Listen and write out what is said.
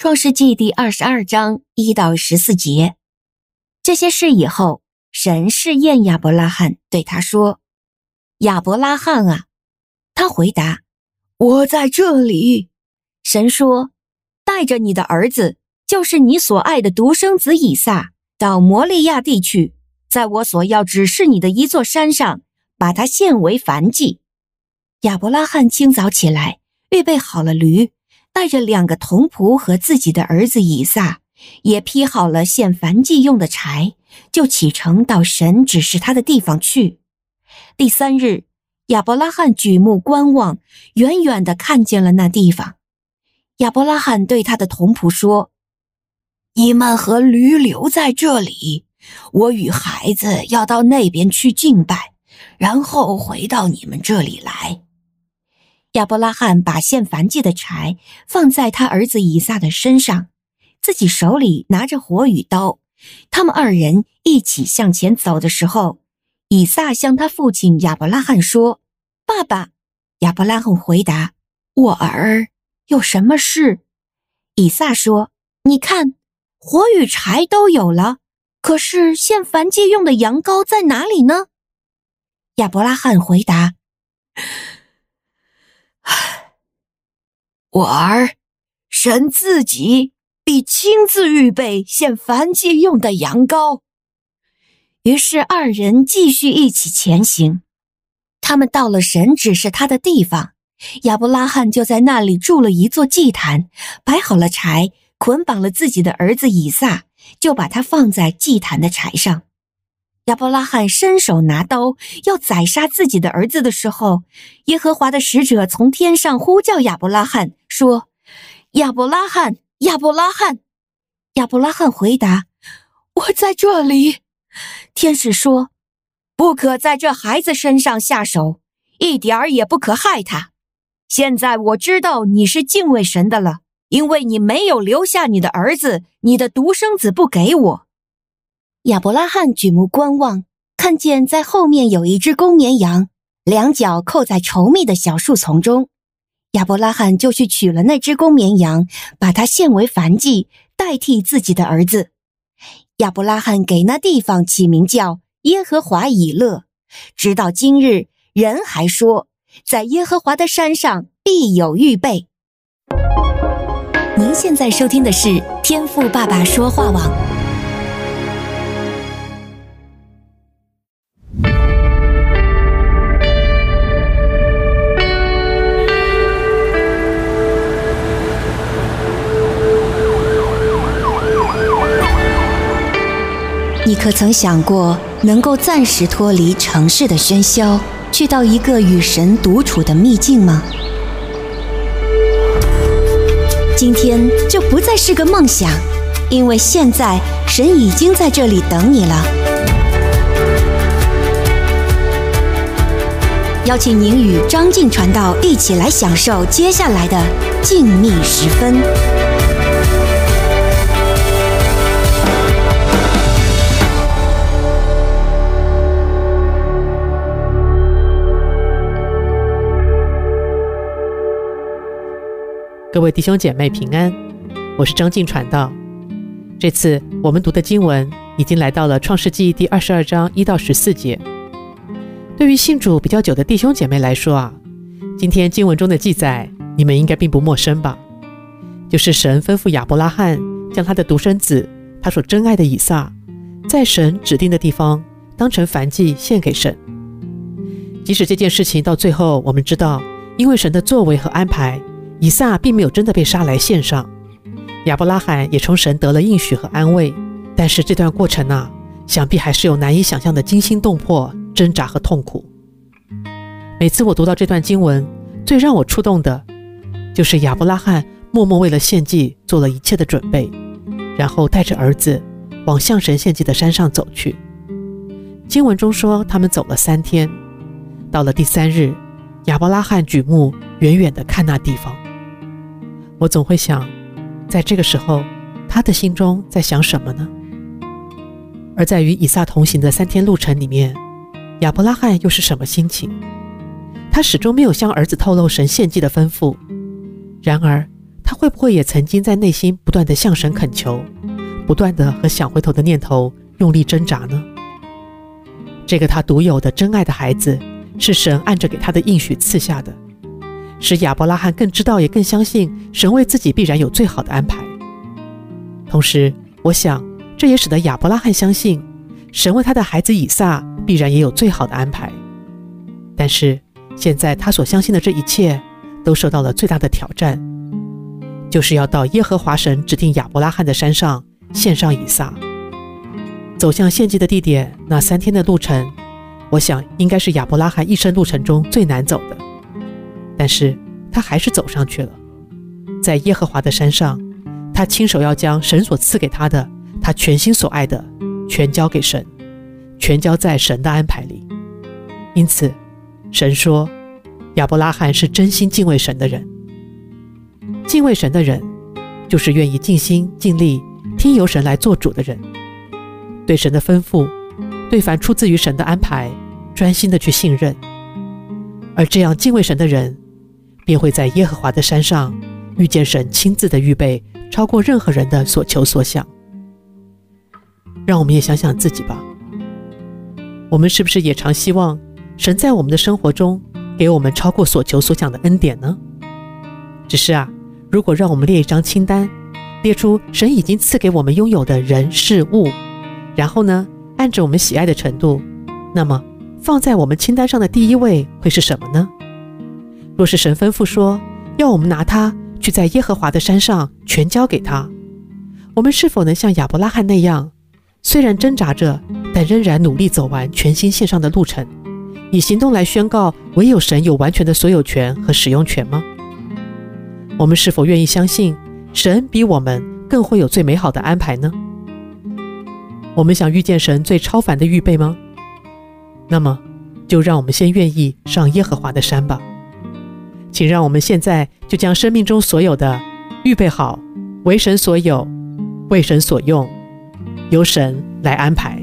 创世纪第二十二章一到十四节，这些事以后，神试验亚伯拉罕，对他说：“亚伯拉罕啊！”他回答：“我在这里。”神说：“带着你的儿子，就是你所爱的独生子以撒，到摩利亚地去，在我所要指示你的一座山上，把他献为燔祭。”亚伯拉罕清早起来，预备好了驴。带着两个童仆和自己的儿子以撒，也劈好了献燔祭用的柴，就启程到神指示他的地方去。第三日，亚伯拉罕举目观望，远远地看见了那地方。亚伯拉罕对他的童仆说：“你们和驴留在这里，我与孩子要到那边去敬拜，然后回到你们这里来。”亚伯拉罕把献燔祭的柴放在他儿子以撒的身上，自己手里拿着火与刀。他们二人一起向前走的时候，以撒向他父亲亚伯拉罕说：“爸爸。”亚伯拉罕回答：“我儿，有什么事？”以撒说：“你看，火与柴都有了，可是献燔祭用的羊羔在哪里呢？”亚伯拉罕回答。我儿，神自己必亲自预备献燔祭用的羊羔。于是二人继续一起前行。他们到了神指示他的地方，亚伯拉罕就在那里筑了一座祭坛，摆好了柴，捆绑了自己的儿子以撒，就把他放在祭坛的柴上。亚伯拉罕伸手拿刀要宰杀自己的儿子的时候，耶和华的使者从天上呼叫亚伯拉罕说：“亚伯拉罕，亚伯拉罕。”亚伯拉罕回答：“我在这里。”天使说：“不可在这孩子身上下手，一点儿也不可害他。现在我知道你是敬畏神的了，因为你没有留下你的儿子，你的独生子不给我。”亚伯拉罕举目观望，看见在后面有一只公绵羊，两脚扣在稠密的小树丛中。亚伯拉罕就去取了那只公绵羊，把它献为燔祭，代替自己的儿子。亚伯拉罕给那地方起名叫耶和华以勒，直到今日，人还说，在耶和华的山上必有预备。您现在收听的是天赋爸爸说话网。你可曾想过，能够暂时脱离城市的喧嚣，去到一个与神独处的秘境吗？今天就不再是个梦想，因为现在神已经在这里等你了。邀请您与张静传道一起来享受接下来的静谧时分。各位弟兄姐妹平安，我是张静传道。这次我们读的经文已经来到了创世纪第二十二章一到十四节。对于信主比较久的弟兄姐妹来说啊，今天经文中的记载你们应该并不陌生吧？就是神吩咐亚伯拉罕将他的独生子，他所珍爱的以撒，在神指定的地方当成燔祭献给神。即使这件事情到最后我们知道，因为神的作为和安排。以撒并没有真的被杀来献上，亚伯拉罕也从神得了应许和安慰，但是这段过程呢、想必还是有难以想象的惊心动魄、挣扎和痛苦。每次我读到这段经文，最让我触动的，就是亚伯拉罕默默为了献祭做了一切的准备，然后带着儿子往向神献祭的山上走去。经文中说，他们走了三天，到了第三日，亚伯拉罕举目远远地看那地方。我总会想，在这个时候，他的心中在想什么呢？而在与以撒同行的三天路程里面，亚伯拉罕又是什么心情？他始终没有向儿子透露神献祭的吩咐。然而，他会不会也曾经在内心不断地向神恳求，不断地和想回头的念头用力挣扎呢？这个他独有的真爱的孩子，是神按着给他的应许赐下的，使亚伯拉罕更知道也更相信神为自己必然有最好的安排。同时，我想这也使得亚伯拉罕相信神为他的孩子以撒必然也有最好的安排。但是现在他所相信的这一切都受到了最大的挑战，就是要到耶和华神指定亚伯拉罕的山上献上以撒。走向献祭的地点，那三天的路程，我想应该是亚伯拉罕一生路程中最难走的。但是他还是走上去了。在耶和华的山上，他亲手要将神所赐给他的，他全心所爱的，全交给神，全交在神的安排里。因此，神说，亚伯拉罕是真心敬畏神的人。敬畏神的人，就是愿意尽心尽力听由神来做主的人。对神的吩咐，对凡出自于神的安排，专心的去信任，而这样敬畏神的人，便会在耶和华的山上遇见神亲自的预备，超过任何人的所求所想。让我们也想想自己吧，我们是不是也常希望神在我们的生活中给我们超过所求所想的恩典呢？只是啊，如果让我们列一张清单，列出神已经赐给我们拥有的人事物。然后呢，按着我们喜爱的程度，那么放在我们清单上的第一位会是什么呢？若是神吩咐说要我们拿它去在耶和华的山上全交给他，我们是否能像亚伯拉罕那样，虽然挣扎着，但仍然努力走完全心献上的路程，以行动来宣告唯有神有完全的所有权和使用权吗？我们是否愿意相信神比我们更会有最美好的安排呢？我们想遇见神最超凡的预备吗？那么，就让我们先愿意上耶和华的山吧。请让我们现在就将生命中所有的预备好，为神所有，为神所用，由神来安排。